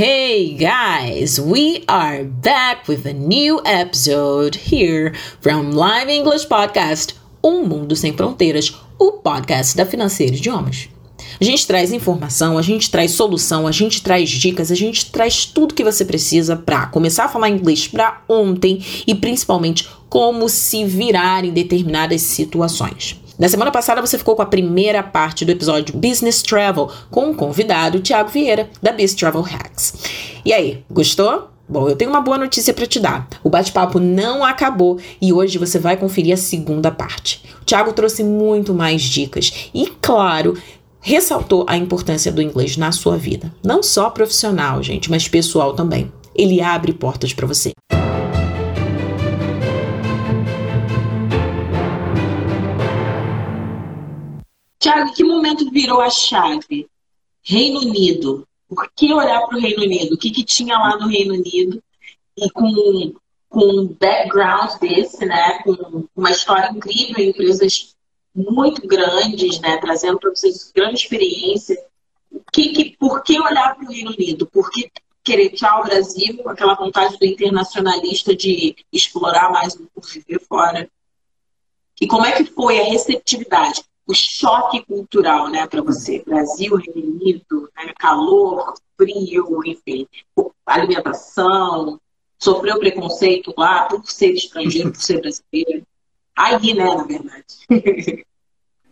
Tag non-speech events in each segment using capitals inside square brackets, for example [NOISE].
Hey guys, we are back with a new episode here from Live English Podcast, Um Mundo Sem Fronteiras, o podcast da Financeira Idiomas. A gente traz informação, a gente traz solução, a gente traz dicas, a gente traz tudo que você precisa para começar a falar inglês para ontem e principalmente como se virar em determinadas situações. Na semana passada você ficou com a primeira parte do episódio Business Travel com o convidado Tiago Vieira da Biz Travel Hacks. E aí, gostou? Bom, eu tenho uma boa notícia para te dar. O bate-papo não acabou e hoje você vai conferir a segunda parte. O Thiago trouxe muito mais dicas e, claro, ressaltou a importância do inglês na sua vida. Não só profissional, gente, mas pessoal também. Ele abre portas para você. Tiago, que momento virou a chave? Reino Unido. Por que olhar para o Reino Unido? O que, que tinha lá no Reino Unido? E com, com um background desse, né? Com uma história incrível, empresas muito grandes, né? Trazendo para vocês grande experiência. Que, que, por que olhar para o Reino Unido? Por que querer tchau Brasil, aquela vontade do internacionalista de explorar mais o viver fora? E como é que foi a receptividade? O choque cultural, né, para você. Brasil, Reino Unido, né, calor, frio, enfim, alimentação, sofreu preconceito lá por ser estrangeiro, por ser brasileiro. Aí, né, na verdade. [LAUGHS]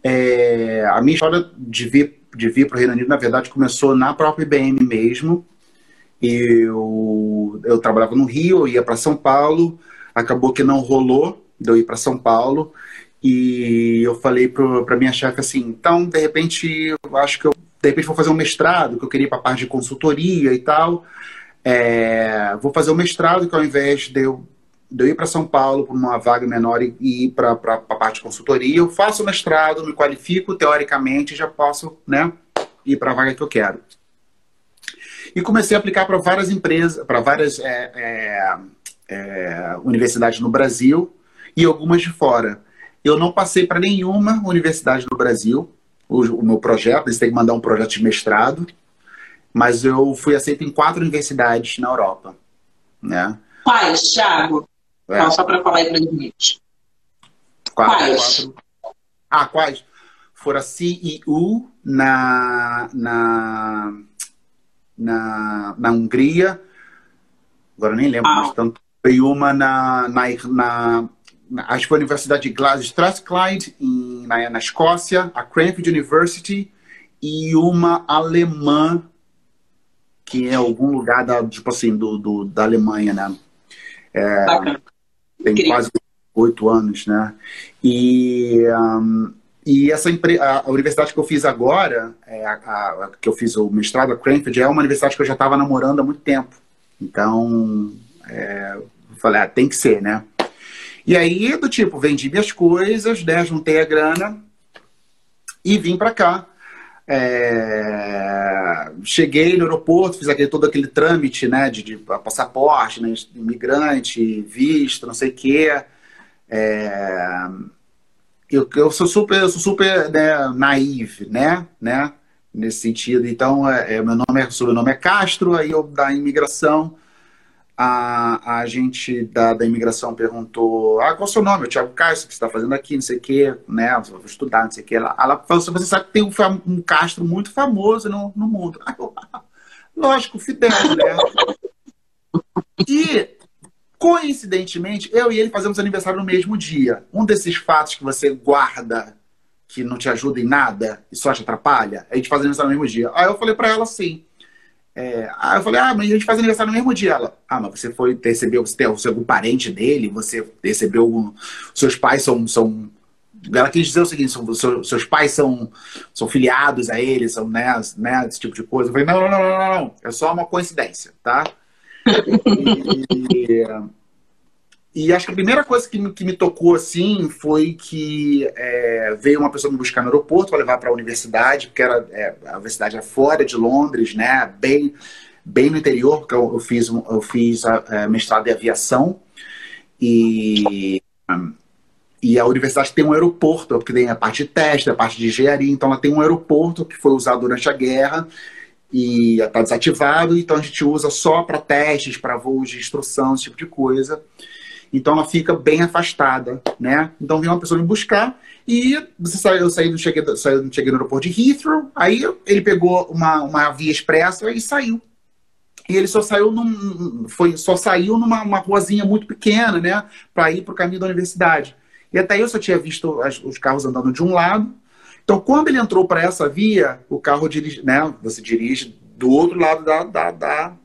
É, a minha história de vir, de vir para o Reino Unido, na verdade, começou na própria IBM mesmo. Eu, eu trabalhava no Rio, eu ia para São Paulo, acabou que não rolou de eu ir para São Paulo. E eu falei para minha chefe assim, então, de repente, eu acho que eu de repente vou fazer um mestrado, que eu queria ir para a parte de consultoria e tal. É, vou fazer um mestrado, que ao invés de eu, de eu ir para São Paulo para uma vaga menor e, ir para a parte de consultoria, eu faço o mestrado, me qualifico teoricamente já posso né, ir para a vaga que eu quero. E comecei a aplicar para várias empresas, para várias é, é, é universidades no Brasil e algumas de fora. Eu não passei para nenhuma universidade no Brasil, o, o, meu projeto, eles têm que mandar um projeto de mestrado, mas eu fui aceito em quatro universidades na Europa. Né? Quais, Thiago? É. Não, só para falar aí para gente. Quais? Quatro. Ah, quais? Foram a CEU na, na, na, na Hungria, agora nem lembro ah. mais tanto. Foi uma na, na, na acho que foi a Universidade de Glasgow, Strathclyde, em, na, na Escócia, a Cranfield University e uma alemã que é algum lugar da, tipo assim, do, do da Alemanha, né? É, tem Incrível. quase oito anos, né? E, um, e essa a, a, universidade que eu fiz agora, é a, a, que eu fiz o mestrado, a Cranfield, é uma universidade que eu já estava namorando há muito tempo. Então, é, eu falei, ah, tem que ser, né? E aí, do tipo, vendi minhas coisas, né, juntei a grana e vim para cá. É... Cheguei no aeroporto, fiz aquele, todo aquele trâmite né, de, de passaporte, né, imigrante, visto, não sei o quê. É... Eu, eu sou super, eu sou super né, naive, né, né? Nesse sentido. Então, é, é meu nome é, sobrenome é Castro, aí eu da imigração a, a gente da, da imigração perguntou: Ah, qual é o seu nome? O Thiago Castro, o que você está fazendo aqui? Não sei o quê, né? Vou estudar, não sei o quê. Ela, ela falou assim: Você sabe que tem um, um Castro muito famoso no, no mundo. [LAUGHS] Lógico, Fidel, né? E, coincidentemente, eu e ele fazemos aniversário no mesmo dia. Um desses fatos que você guarda que não te ajuda em nada e só te atrapalha, a gente faz aniversário no mesmo dia. Aí eu falei para ela assim: é, aí eu falei, ah, mas a gente faz aniversário no mesmo dia. Ela, ah, mas você foi, recebeu, você tem algum parente dele? Você recebeu algum. Seus pais são. são... Ela quis dizer o seguinte: são, seus, seus pais são, são filiados a ele, são, né, né, esse tipo de coisa. Eu falei, não, não, não, não, não, é só uma coincidência, tá? [LAUGHS] e, e acho que a primeira coisa que me, que me tocou assim foi que é, veio uma pessoa me buscar no aeroporto para levar para a universidade, porque era, é, a universidade era fora de Londres, né? Bem, bem no interior, porque eu, eu fiz, eu fiz a, a é, mestrado em aviação e, e a universidade tem um aeroporto, porque tem a parte de teste, a parte de engenharia, então ela tem um aeroporto que foi usado durante a guerra e está desativado, então a gente usa só para testes, para voos de instrução, esse tipo de coisa. Então ela fica bem afastada, né? Então vem uma pessoa me buscar e você eu saí, cheguei, saí, cheguei no aeroporto de Heathrow, aí ele pegou uma, uma via expressa e saiu. E ele só saiu num, foi, só saiu numa uma ruazinha muito pequena, né? Para ir para o caminho da universidade. E até eu só tinha visto as, os carros andando de um lado. Então, quando ele entrou para essa via, o carro dirige, né? Você dirige do outro lado da, da, da,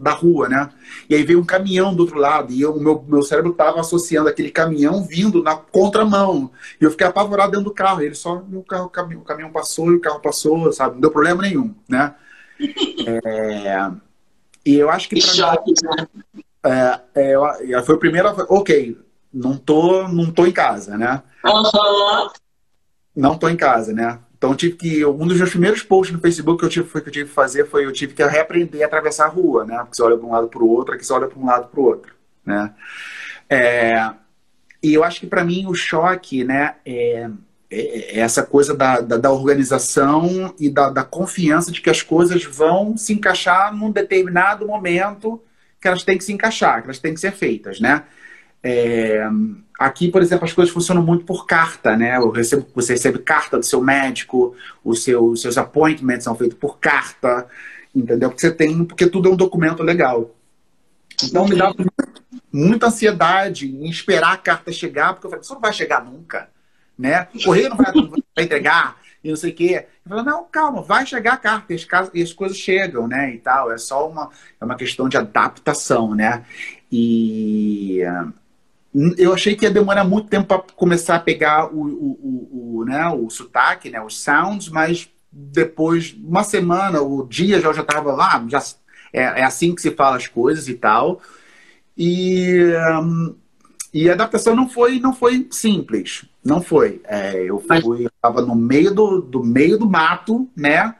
da rua, né? E aí veio um caminhão do outro lado, e o meu, meu cérebro estava associando aquele caminhão vindo na contramão. E eu fiquei apavorado dentro do carro. Ele só, o, carro, o, caminhão, o caminhão passou e o carro passou, sabe? Não deu problema nenhum, né? [LAUGHS] É, e eu acho que. Que choque, né? É, é, foi o primeiro. Ok, não tô, não tô em casa, né? Uhum. Não tô em casa, né? Então tive que. Um dos meus primeiros posts no Facebook que eu tive, foi, que eu tive que fazer foi eu tive que reaprender a atravessar a rua, né? Porque você olha para um lado para o outro, aqui você olha para um lado para o outro, né? É, e eu acho que para mim o choque, né, é, é, é essa coisa da, da, da organização e da, da, confiança de que as coisas vão se encaixar num determinado momento que elas têm que se encaixar, que elas têm que ser feitas, né? É, aqui, por exemplo, as coisas funcionam muito por carta, né? Recebo, você recebe carta do seu médico, os seus, seus appointments são feitos por carta, entendeu? Porque você tem, porque tudo é um documento legal. Então me dá muita ansiedade em esperar a carta chegar, porque eu falei, isso não vai chegar nunca, né? Correio não vai, não vai entregar e não sei o quê. Eu falei, não, calma, vai chegar a carta e as, e as coisas chegam, né? E tal. É só uma, é uma questão de adaptação, né? E eu achei que ia demorar muito tempo para começar a pegar o, o, o, o, né, o sotaque, né, os sounds, mas depois, uma semana, o dia já estava lá, já, é, é, assim que se fala as coisas e tal. E, um, e a adaptação não foi, não foi simples, não foi. É, eu fui, estava no meio do, do meio do mato, né,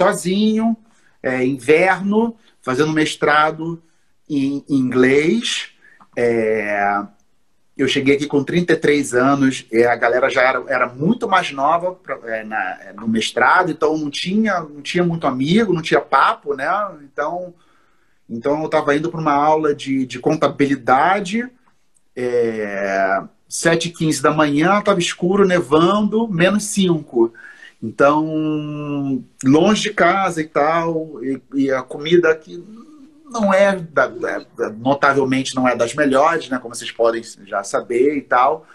sozinho, é, inverno, fazendo mestrado em inglês. É, eu cheguei aqui com 33 anos, a galera já era, era muito mais nova pra, é, na, é, no mestrado, então não tinha, não tinha muito amigo, não tinha papo, né? Então, então eu estava indo para uma aula de, de contabilidade, é, 7h15 da manhã, estava escuro, nevando, menos 5. Então, longe de casa e tal, e, e a comida aqui não é, da, notavelmente não é das melhores, né, como vocês podem já saber e tal.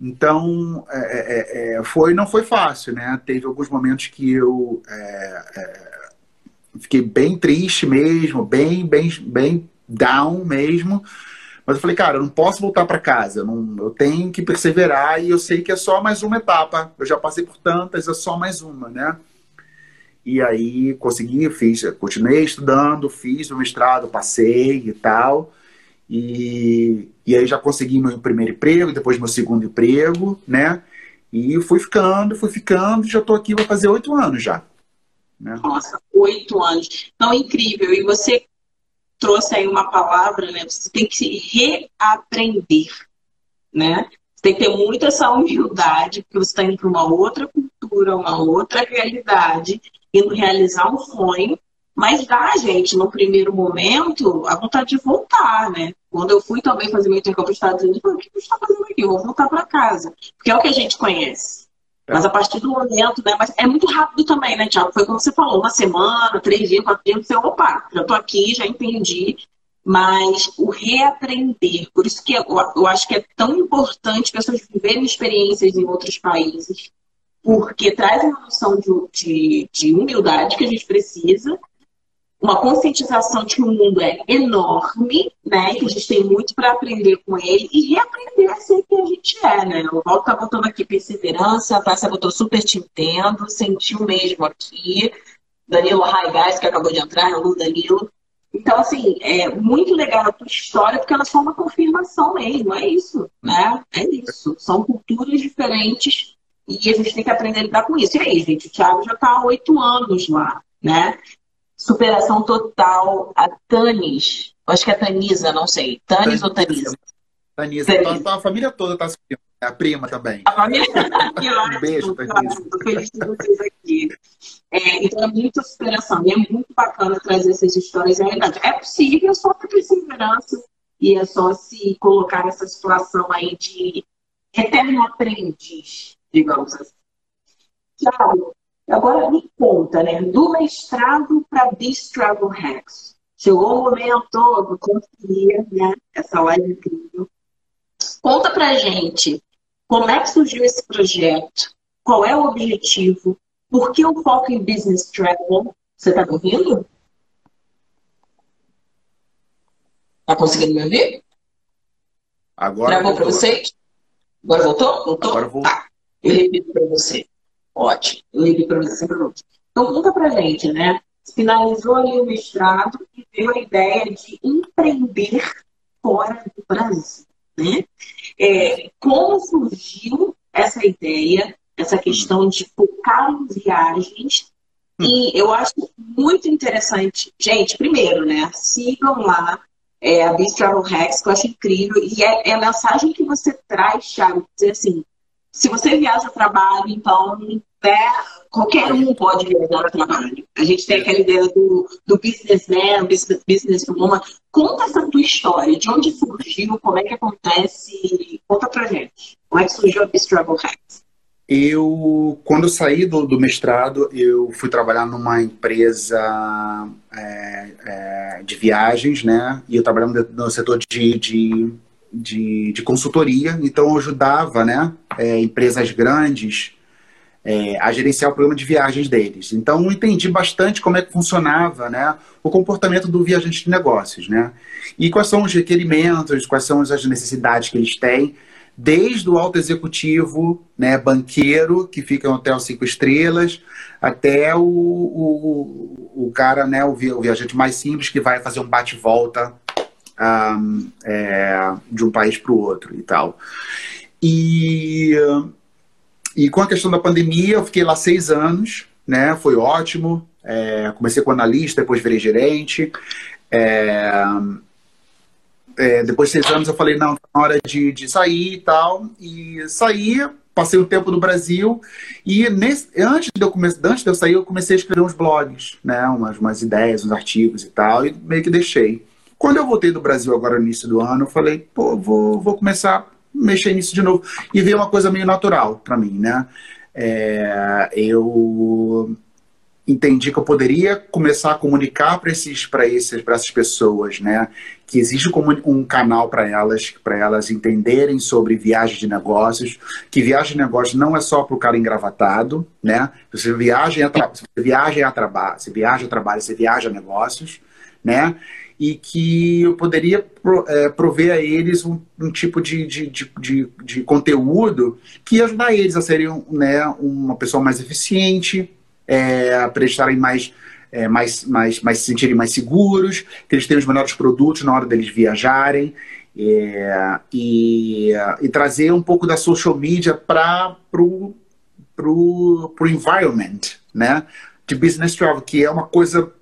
Então, é, é, é, foi, não foi fácil, né? Teve alguns momentos que eu é, é, fiquei bem triste mesmo, bem, bem, bem down mesmo. Mas eu falei, cara, eu não posso voltar para casa, eu, não, eu tenho que perseverar e eu sei que é só mais uma etapa. Eu já passei por tantas, é só mais uma, né? E aí consegui, fiz, continuei estudando, fiz o mestrado, passei e tal. E, e aí já consegui meu primeiro emprego, depois meu segundo emprego, né? E fui ficando, fui ficando, já estou aqui, vai fazer oito anos já. Né? Nossa, oito anos. Não, incrível. E você trouxe aí uma palavra, né? Você tem que se reaprender, né? Você tem que ter muita essa humildade, porque você está indo para uma outra cultura, uma outra realidade, indo realizar um sonho, mas dá, gente, no primeiro momento, a vontade de voltar, né? Quando eu fui também fazer meu intercâmbio para os Estados Unidos, eu falei, o que você está fazendo aqui? Eu vou voltar para casa. Porque é o que a gente conhece. É. Mas a partir do momento, né? Mas é muito rápido também, né, Tiago? Foi como você falou, uma semana, três dias, quatro dias, você, opa, já estou aqui, já entendi. Mas o reaprender, por isso que eu, eu acho que é tão importante pessoas viverem experiências em outros países, porque traz uma noção de, de, de humildade que a gente precisa, uma conscientização de que o mundo é enorme, né? Que a gente tem muito para aprender com ele e reaprender a ser quem a gente é, né? O Walter tá botando aqui perseverança, a Tássia botou super te entendo, sentiu mesmo aqui. Danilo Raigás, que acabou de entrar, o Danilo. Então, assim, é muito legal a tua história, porque ela é só uma confirmação mesmo, é isso, né? É isso. São culturas diferentes e a gente tem que aprender a lidar com isso. E aí, gente, o Thiago já está há oito anos lá, né? Superação total. A Tanis, acho que é Tanisa, não sei. Tanis ou Tanisa? Tanisa. Tanisa. Então, a família toda está subindo. a prima também. A família aqui, Um beijo. Estou feliz de vocês aqui. É, então é muita superação. E é muito bacana trazer essas histórias de realidade. É possível só ter perseverança e é só se colocar nessa situação aí de eterno aprendiz, digamos assim. Tiago, agora me conta, né? Do mestrado para This Travel Hacks. Chegou o momento, eu consegui, né? Essa live incrível. Conta pra gente como é que surgiu esse projeto, qual é o objetivo, por que o foco em business travel? Você tá me ouvindo? Tá conseguindo me ouvir? Agora Travou para voltou. vocês? Agora voltou? Voltou? Agora voltou. Tá. Eu repito para você. Ótimo. Eu repito para você sempre. Então, conta pra gente, né? Finalizou ali o mestrado e veio a ideia de empreender fora do Brasil, né? É, como surgiu essa ideia, essa questão de focar em viagens? E eu acho muito interessante. Gente, primeiro, né? Sigam lá é, a Beast Travel Hacks, que eu acho incrível. E é, é a mensagem que você traz, Thiago, dizer assim, se você viaja a trabalho, então né, qualquer um pode viajar a trabalho. A gente tem aquela ideia do, do businessman, business, businesswoman. Conta essa tua história, de onde surgiu, como é que acontece. Conta pra gente. Como é que surgiu a Beast Travel Hacks? Eu, quando eu saí do, do mestrado, eu fui trabalhar numa empresa é, é, de viagens, né? E eu trabalhava no setor de, de, de, de consultoria, então eu ajudava, né? é, empresas grandes é, a gerenciar o programa de viagens deles. Então eu entendi bastante como é que funcionava, né? O comportamento do viajante de negócios, né? E quais são os requerimentos, quais são as necessidades que eles têm desde o alto executivo, né, banqueiro, que fica em hotel cinco estrelas, até o, o, o cara, né, o viajante mais simples que vai fazer um bate-volta um, é, de um país para o outro e tal. E, e com a questão da pandemia, eu fiquei lá seis anos, né, foi ótimo. É, comecei como analista, depois virei gerente. É, é, depois de seis anos eu falei, não, tá na hora de, de sair e tal. E saí, passei um tempo no Brasil. E nesse, antes, de eu come, antes de eu sair, eu comecei a escrever uns blogs, né? Umas, umas ideias, uns artigos e tal. E meio que deixei. Quando eu voltei do Brasil agora no início do ano, eu falei, pô, vou, vou começar a mexer nisso de novo. E veio uma coisa meio natural para mim, né? É, eu entendi que eu poderia começar a comunicar para esses para esses para essas pessoas, né, que existe um canal para elas, para elas entenderem sobre viagem de negócios, que viagem de negócios não é só para o cara engravatado, né? Você viaja a você viaja a trabalho, você viaja a trabalho, você viaja negócios, né? E que eu poderia pro, é, prover a eles um, um tipo de, de, de, de, conteúdo que ia ajudar eles a serem né, uma pessoa mais eficiente, é, para eles estarem mais, é, mais, mais, mais se sentirem mais seguros, que eles tenham os melhores produtos na hora deles viajarem é, e, e trazer um pouco da social media para o pro, pro environment, né? De business travel, que é uma coisa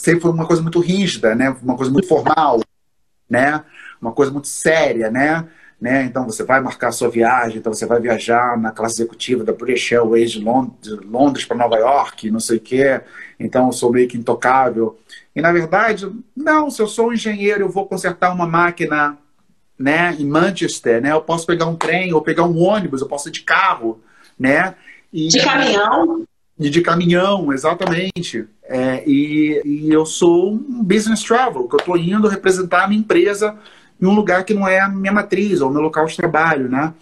sempre foi uma coisa muito rígida, né? Uma coisa muito formal, né? Uma coisa muito séria, né? Né? Então você vai marcar a sua viagem, então você vai viajar na classe executiva da British Airways de Lond de Londres para Nova York, não sei o quê. Então eu sou meio que intocável. E na verdade, não, se eu sou um engenheiro, eu vou consertar uma máquina, né, em Manchester, né? Eu posso pegar um trem ou pegar um ônibus, eu posso ir de carro, né? E, de caminhão? De caminhão, exatamente. É, e, e eu sou um business travel, que eu estou indo representar a minha empresa em um lugar que não é a minha matriz ou o meu local de trabalho, né?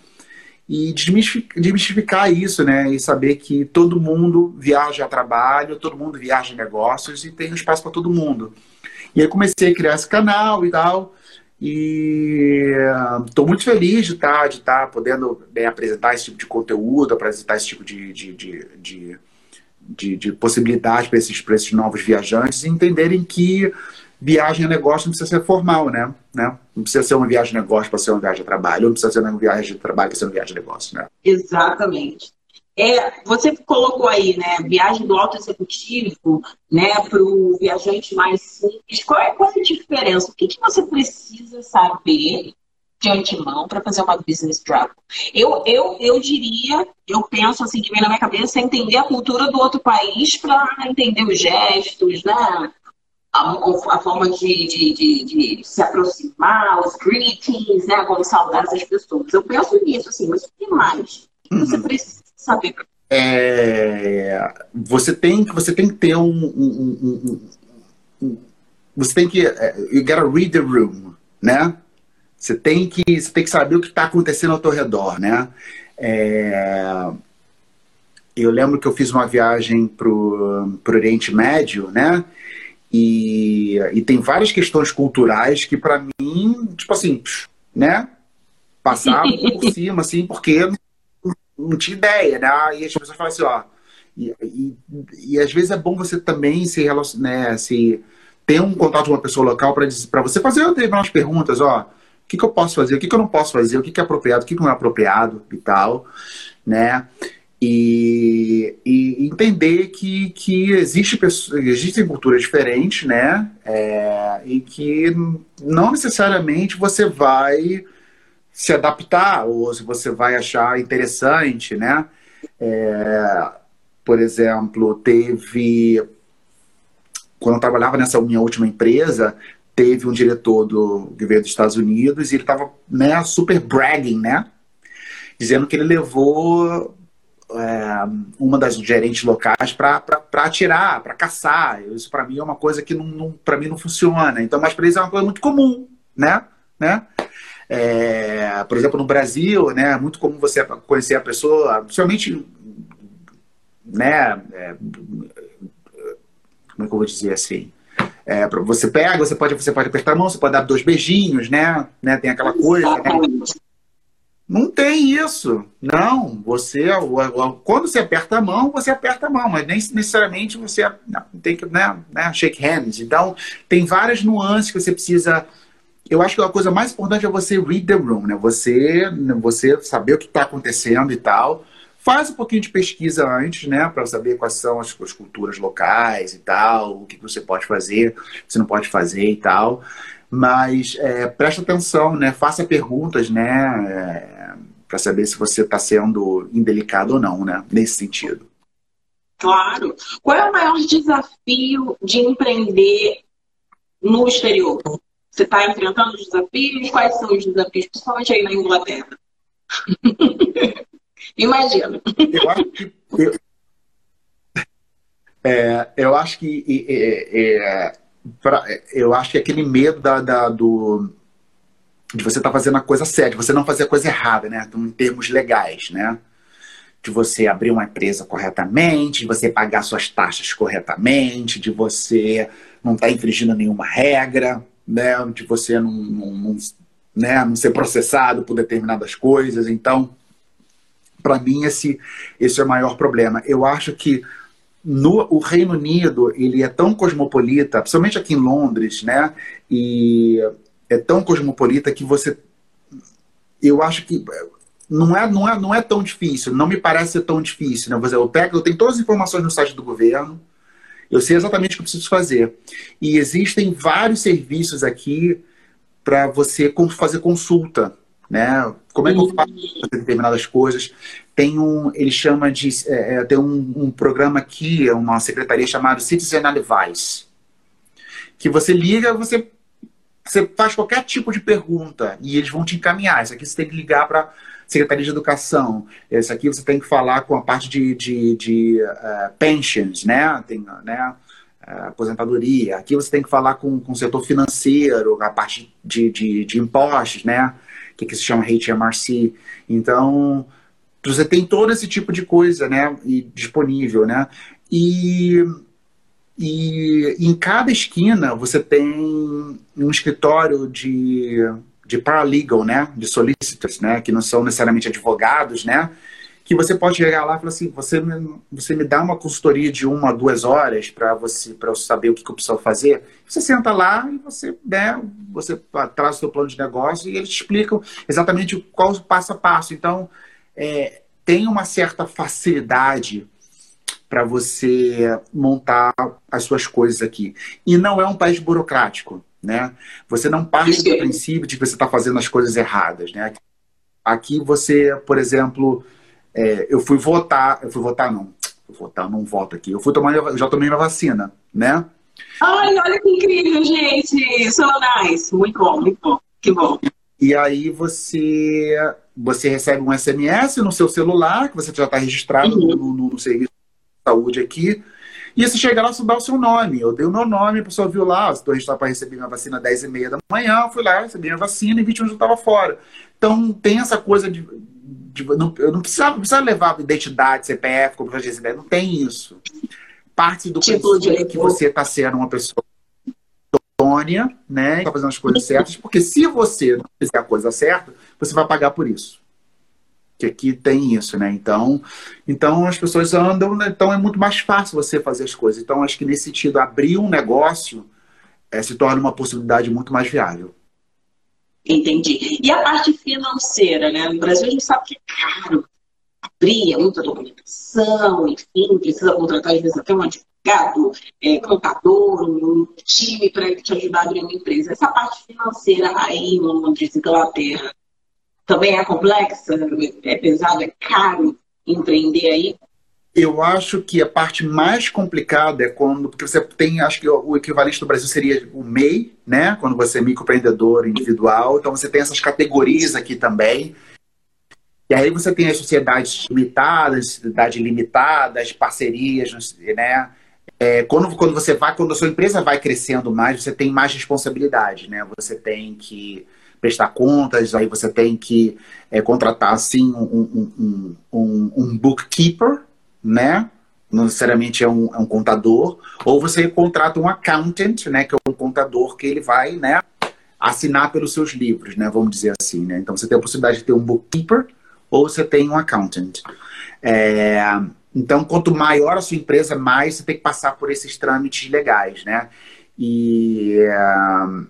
E desmistificar, isso, né? E saber que todo mundo viaja a trabalho, todo mundo viaja em negócios e tem um espaço para todo mundo. E aí comecei a criar esse canal e tal. E estou muito feliz de estar de tá podendo né, apresentar esse tipo de conteúdo, apresentar esse tipo de, de, de, de, de, de possibilidade para esses, esses novos viajantes e entenderem que viagem a negócio não precisa ser formal, né? né? Não precisa ser uma viagem de negócio para ser uma viagem de trabalho, não precisa ser uma viagem de trabalho para ser uma viagem de negócio, né? Exatamente. É, você colocou aí, né, viagem do alto executivo, né, para o viajante mais simples. Qual é, qual é a diferença? O que, que você precisa saber de antemão para fazer uma business travel. Eu, eu, eu diria, eu penso assim, que vem na minha cabeça, é entender a cultura do outro país para entender os gestos, né? A, a forma de, de, de, de, se aproximar, os greetings, né? Como saudar essas pessoas. Eu penso nisso, assim, mas o que mais? Que você uhum. precisa saber? É, você, tem, você tem que ter um, um, um, um você tem que. É, you gotta read the room, né? Você tem que, você tem que saber o que está acontecendo ao teu redor, né? É... Eu lembro que eu fiz uma viagem para o Oriente Médio, né? E, e tem várias questões culturais que, para mim, tipo assim, né? Passavam [LAUGHS] por cima, assim, porque não, não tinha ideia, né? E as pessoas falam assim, ó. E, e, e às vezes é bom você também se relacionar, né? Se ter um contato com uma pessoa local para você fazer umas perguntas, ó que, que eu posso fazer, o que, que eu não posso fazer, o que, que é apropriado, o que, que não é apropriado e tal, né? E, e entender que, que existe existem culturas diferentes, né? É, e que não necessariamente você vai se adaptar ou se você vai achar interessante, né? É, por exemplo, teve quando eu trabalhava nessa minha última empresa, teve um diretor do governo dos Estados Unidos e ele estava né, super bragging, né? Dizendo que ele levou é, uma das gerentes locais para atirar, para caçar. Isso para mim é uma coisa que não, não para mim não funciona. Então, mas para eles é uma coisa muito comum, né? né? É, por exemplo, no Brasil, né, é muito comum você conhecer a pessoa, principalmente, né, é, como é que eu vou dizer assim? É, você pega, você pode, você pode apertar a mão, você pode dar dois beijinhos, né? né? Tem aquela coisa. Né? Não tem isso. Não. Você, quando você aperta a mão, você aperta a mão, mas nem necessariamente você tem que né, né, shake hands. Então, tem várias nuances que você precisa. Eu acho que a coisa mais importante é você read the room, né? Você, você saber o que está acontecendo e tal faz um pouquinho de pesquisa antes, né, para saber quais são as, as, culturas locais e tal, o que você pode fazer, o que você não pode fazer e tal. Mas é, preste atenção, né, faça perguntas, né, é, para saber se você está sendo indelicado ou não, né, nesse sentido. Claro. Qual é o maior desafio de empreender no exterior? Você está enfrentando os desafios? Quais são os desafios, principalmente aí na Inglaterra? [LAUGHS] Imagina. Eu acho que. Eu, é, eu acho que. É, é, pra, eu acho que aquele medo da, da do, de você estar tá fazendo a coisa certa, de você não fazer a coisa errada, né? Então, em termos legais, né? De você abrir uma empresa corretamente, de você pagar suas taxas corretamente, de você não estar tá infringindo nenhuma regra, né? De você não, não, não, né? não ser processado por determinadas coisas. Então, para mim, esse, esse é o maior problema. Eu acho que no o Reino Unido ele é tão cosmopolita, principalmente aqui em Londres, né? E é tão cosmopolita que você, eu acho que não é, não é, não é tão difícil. Não me parece ser tão difícil, né? Eu pego, eu tenho todas as informações no site do governo. Eu sei exatamente o que eu preciso fazer. E existem vários serviços aqui para você fazer consulta né? Como é que eu faço determinadas coisas? Tem um, ele chama de, é, é, tem um, um, programa aqui, uma secretaria chamada Citizen Advice, que você liga, você, você faz qualquer tipo de pergunta e eles vão te encaminhar. Isso aqui você tem que ligar para Secretaria de Educação. Esse aqui você tem que falar com a parte de, de, de uh, pensions, né? Tem, né? Aposentadoria. Aqui você tem que falar com, com o setor financeiro, a parte de, de, de impostos, né? Que, que se chama HMRC. Então, você tem todo esse tipo de coisa, né, e, disponível, né? E, e em cada esquina você tem um escritório de, de paralegal, né, de solicitors, né, que não são necessariamente advogados, né, que você pode chegar lá e falar assim, você me, você me dá uma consultoria de uma, duas horas para você para eu saber o que, que eu preciso fazer. Você senta lá e você, né, você traz o seu plano de negócio e eles te explicam exatamente qual o passo a passo. Então, é, tem uma certa facilidade para você montar as suas coisas aqui. E não é um país burocrático, né? Você não parte do princípio de que você está fazendo as coisas erradas, né? Aqui você, por exemplo, é, eu fui votar, eu fui votar não, eu votar não voto aqui, eu fui tomar, eu já tomei minha vacina, né? Ai, olha que incrível, gente, so nice, muito bom, muito bom, que bom. E aí você você recebe um SMS no seu celular, que você já está registrado uhum. no, no, no, serviço de saúde aqui, e você chega lá e dá o seu nome. Eu dei o meu nome, a pessoa viu lá, estou registrado para receber minha vacina às 10 e meia da manhã, fui lá, recebi minha vacina e 20 minutos eu estava fora. Então tem essa coisa de. De não, eu não precisava, não precisava levar identidade, CPF, como eu já não tem isso. Parte do tipo princípio que você está sendo uma pessoa idônea, né? Está fazendo as coisas certas, porque se você não fizer a coisa certa, você vai pagar por isso. Que aqui tem isso, né? Então, então as pessoas andam, né? então é muito mais fácil você fazer as coisas. Então, acho que nesse sentido, abrir um negócio é, se torna uma possibilidade muito mais viável. Entendi. E a parte financeira, né? No Brasil a gente sabe que é caro abrir, é muita documentação, enfim, precisa contratar às vezes até um advogado, é, contador, um time para te ajudar a abrir uma empresa. Essa parte financeira aí em Londres, Inglaterra, também é complexa, é pesado, é caro empreender aí? Eu acho que a parte mais complicada é quando, porque você tem, acho que o equivalente do Brasil seria o MEI, né? Quando você é microempreendedor individual, então você tem essas categorias aqui também. E aí você tem as sociedades limitadas, sociedade limitada, as parcerias, né? É, quando, quando você vai, quando a sua empresa vai crescendo mais, você tem mais responsabilidade, né? Você tem que prestar contas, aí você tem que é, contratar, assim, um, um, um, um, bookkeeper, né? Não necessariamente é um, é um contador. Ou você contrata um accountant, né? Que é um contador que ele vai, né? Assinar pelos seus livros, né? Vamos dizer assim, né? Então, você tem a possibilidade de ter um bookkeeper ou você tem um accountant. É, então, quanto maior a sua empresa, mais você tem que passar por esses trâmites legais, né? E, uh,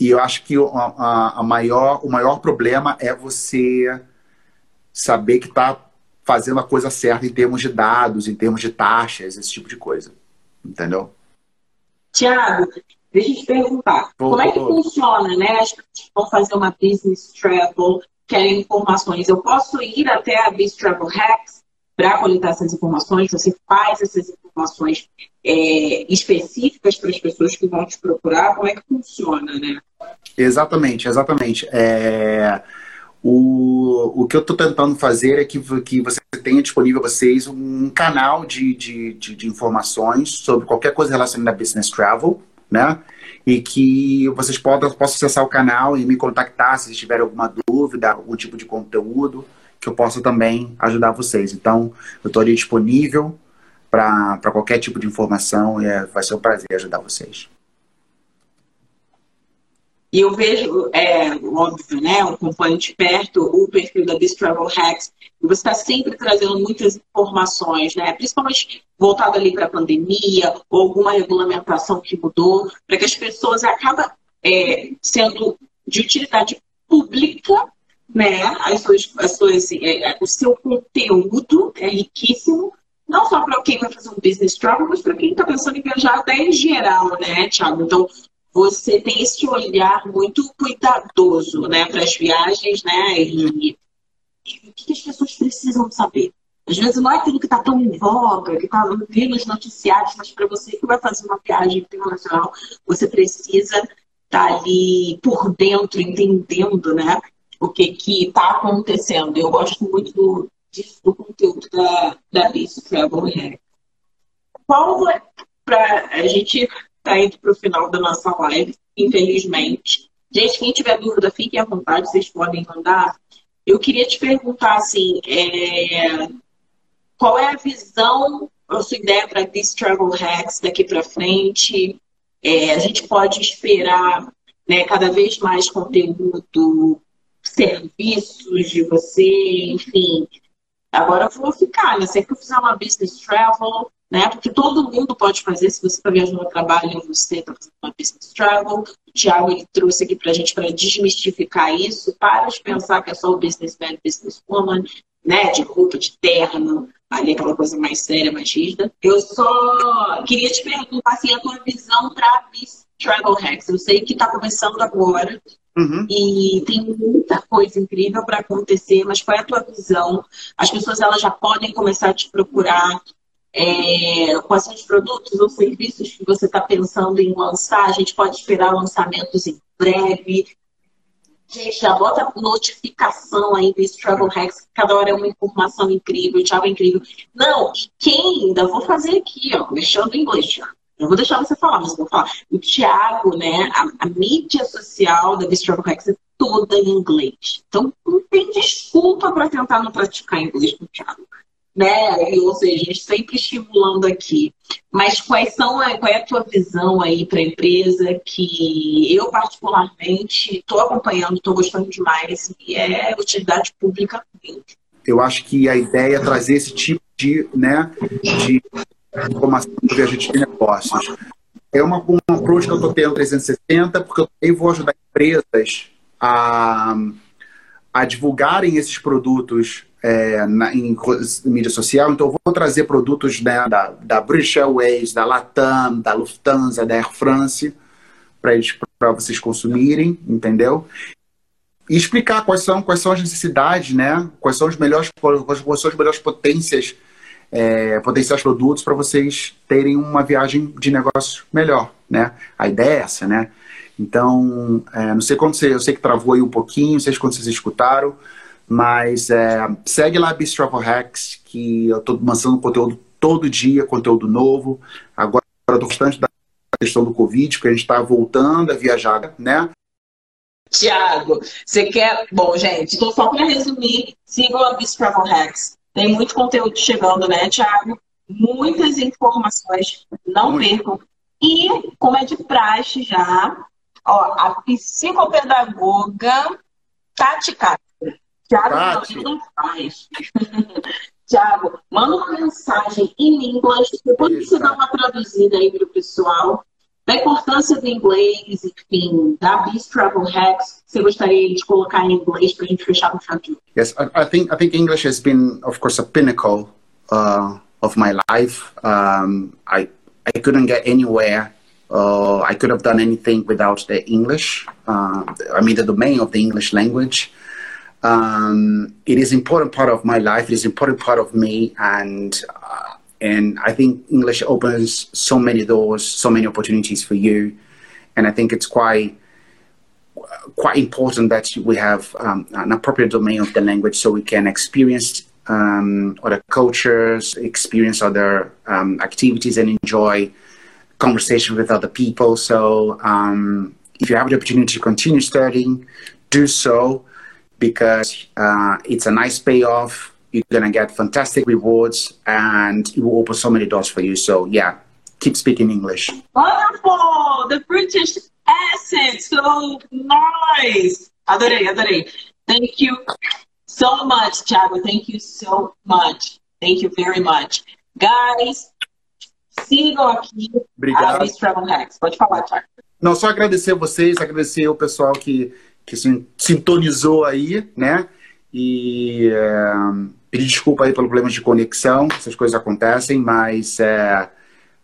e eu acho que a, a, maior, o maior problema é você saber que está fazendo a coisa certa em termos de dados, em termos de taxas, esse tipo de coisa. Entendeu? Tiago, deixa eu te perguntar. Pô, como é que funciona, né? As pessoas vão fazer uma business travel, querem informações. Eu posso ir até a Business Travel Hacks para coletar essas informações, você faz essas informações é, específicas para as pessoas que vão te procurar, como é que funciona, né? Exatamente, exatamente. É, o, o que eu estou tentando fazer é que, que você tenha disponível a vocês um canal de, de, de, de informações sobre qualquer coisa relacionada a business travel, né? E que vocês possam, possam acessar o canal e me contactar se tiverem alguma dúvida, algum tipo de conteúdo que eu possa também ajudar vocês. Então, eu estou ali disponível para qualquer tipo de informação e é, vai ser um prazer ajudar vocês. E eu vejo, é óbvio, né? Eu acompanho de perto o perfil da This Travel Hacks. E você está sempre trazendo muitas informações, né? Principalmente voltado ali para a pandemia ou alguma regulamentação que mudou, para que as pessoas acabem é, sendo de utilidade pública né? As suas, as suas, é, o seu conteúdo é riquíssimo, não só para quem vai fazer um business travel, mas para quem está pensando em viajar até em geral, né, Thiago? Então, você tem esse olhar muito cuidadoso, né, para as viagens, né? E, e, o que as pessoas precisam saber? Às vezes não é aquilo que está tão em voga, que está nos noticiários, mas para você que vai fazer uma viagem internacional, você precisa estar tá ali por dentro, entendendo, né? o que está acontecendo. Eu gosto muito do, do conteúdo da, da Alice Travel Hack. Qual para a gente está indo para o final da nossa live, infelizmente. Gente, quem tiver dúvida, fiquem à vontade, vocês podem mandar. Eu queria te perguntar assim, é, qual é a visão, a sua ideia para This Travel Hacks daqui para frente? É, a gente pode esperar né, cada vez mais conteúdo serviços de você, enfim. Agora eu vou ficar, né? Sempre que eu fizer uma business travel, né? Porque todo mundo pode fazer, se você está viajando no trabalho, você está fazendo uma business travel. O Thiago ele trouxe aqui para a gente para desmistificar isso. Para de pensar que é só o businessman, businesswoman, né? De roupa, de terno, ali aquela coisa mais séria, mais rígida. Eu só queria te perguntar assim, a tua visão para business Travel Hacks. Eu sei que está começando agora uhum. e tem muita coisa incrível para acontecer, mas qual é a tua visão? As pessoas elas já podem começar a te procurar. É, quais são os produtos ou serviços que você está pensando em lançar? A gente pode esperar lançamentos em breve. Gente, já bota notificação aí desse Travel Hacks. Cada hora é uma informação incrível, tchau, incrível. Não, e quem ainda vou fazer aqui, ó, mexendo em inglês. Eu vou deixar você falar, mas vou falar. O Thiago, né, a, a mídia social da Hacks é toda em inglês. Então, não tem desculpa para tentar não praticar inglês com o Thiago né? Ou seja, a gente sempre estimulando aqui. Mas quais são a, qual é a tua visão aí para a empresa que eu particularmente estou acompanhando, estou gostando demais e é utilidade pública. Eu acho que a ideia é trazer esse tipo de, né, de informação de agente de negócios. É uma, um approach que eu estou tendo 360, porque eu vou ajudar empresas a, a divulgarem esses produtos é, na, em, em, mídia social, então eu vou trazer produtos né, da, da British Airways, da Latam, da Lufthansa, da Air France, para vocês consumirem, entendeu? E explicar quais são, quais são as necessidades, né? Quais são os melhores, quais são as melhores potências, é, potenciais produtos para vocês terem uma viagem de negócio melhor, né? A ideia é essa, né? Então, é, não sei quando você, eu sei que travou aí um pouquinho, não sei quando vocês escutaram, mas é, segue lá Beast Travel Hacks, que eu estou lançando conteúdo todo dia, conteúdo novo. Agora estou bastante da questão do Covid, porque a gente está voltando a viajar, né? Tiago, você quer. Bom, gente, então só para resumir, sigam a Beast Travel Hacks. Tem muito conteúdo chegando, né, Tiago? Muitas informações, não muito. percam. E, como é de praxe já, ó, a psicopedagoga Tati Castro Tiago, faz. [LAUGHS] Tiago, manda uma mensagem em inglês, depois você dá uma traduzida aí para o pessoal, da importância do inglês, enfim, da Beast Travel Hacks, você gostaria de colocar em inglês para a gente fechar com chave Yes, I, I, think I think English has been, of course, a pinnacle uh, of my life. Um, I I couldn't get anywhere. Uh, I could have done anything without the English. Uh, I mean, the domain of the English language. um, it is important part of my life. It is important part of me, and uh, and I think English opens so many doors, so many opportunities for you, and I think it's quite quite important that we have um, an appropriate domain of the language so we can experience um, other cultures, experience other um, activities, and enjoy conversation with other people. So um, if you have the opportunity to continue studying, do so because uh, it's a nice payoff. You're gonna get fantastic rewards, and it will open so many doors for you. So yeah, keep speaking English. Wonderful, the British accent, so nice. Adorei, adorei. Thank you so much, Thiago. Thank you so much. Thank you very much, guys. Sigam aqui Obrigado. a Travel Hacks. Pode falar, Thiago. Não, só agradecer a vocês, agradecer o pessoal que que sintonizou aí, né? E é, pedir desculpa aí pelo problema de conexão, essas coisas acontecem, mas é,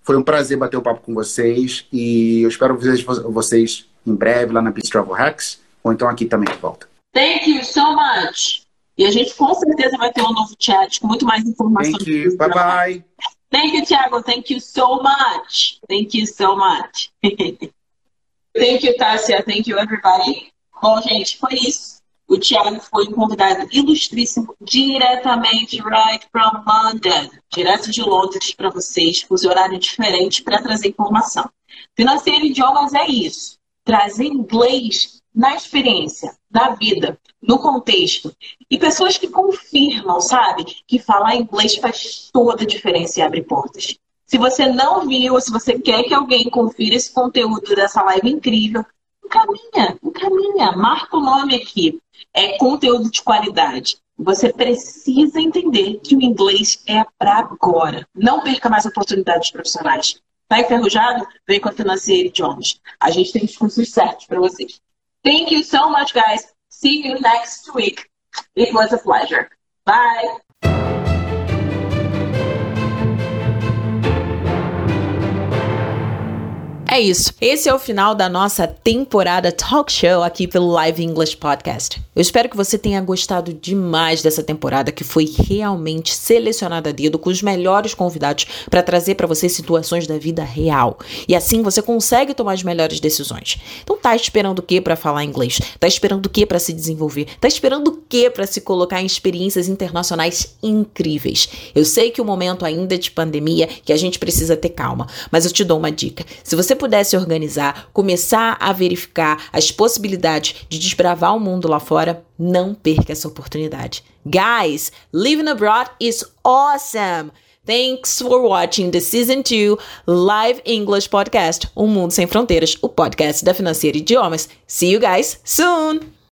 foi um prazer bater o um papo com vocês e eu espero vocês, vocês em breve lá na Beast Travel Hacks ou então aqui também de volta. Thank you so much. E a gente com certeza vai ter um novo chat com muito mais informações. Thank you. Bye bye. Thank you, Thiago. Thank you so much. Thank you so much. [LAUGHS] Thank you, Tassia. Thank you, everybody. Bom, gente, foi isso. O Thiago foi um convidado ilustríssimo, diretamente right from London, direto de Londres para vocês, fuso horário diferente para trazer informação. Financeiro Idiomas é isso, trazer inglês na experiência, na vida, no contexto. E pessoas que confirmam, sabe, que falar inglês faz toda a diferença e abre portas. Se você não viu, se você quer que alguém confira esse conteúdo dessa live incrível, encaminha, encaminha, marca o nome aqui. É conteúdo de qualidade. Você precisa entender que o inglês é para agora. Não perca mais oportunidades profissionais. Tá enferrujado? Vem com a Financeira Idiomas. A gente tem os cursos certos para vocês. Thank you so much, guys. See you next week. It was a pleasure. Bye. É isso. Esse é o final da nossa temporada talk show aqui pelo Live English Podcast. Eu espero que você tenha gostado demais dessa temporada que foi realmente selecionada a dedo com os melhores convidados para trazer para você situações da vida real. E assim você consegue tomar as melhores decisões. Então tá esperando o que para falar inglês? Tá esperando o que para se desenvolver? Tá esperando o que para se colocar em experiências internacionais incríveis? Eu sei que o momento ainda é de pandemia, que a gente precisa ter calma, mas eu te dou uma dica. Se você pudesse organizar, começar a verificar as possibilidades de desbravar o mundo lá fora, não perca essa oportunidade. Guys, living abroad is awesome! Thanks for watching the Season 2 Live English Podcast, Um Mundo Sem Fronteiras, o podcast da Financeira Idiomas. See you guys soon!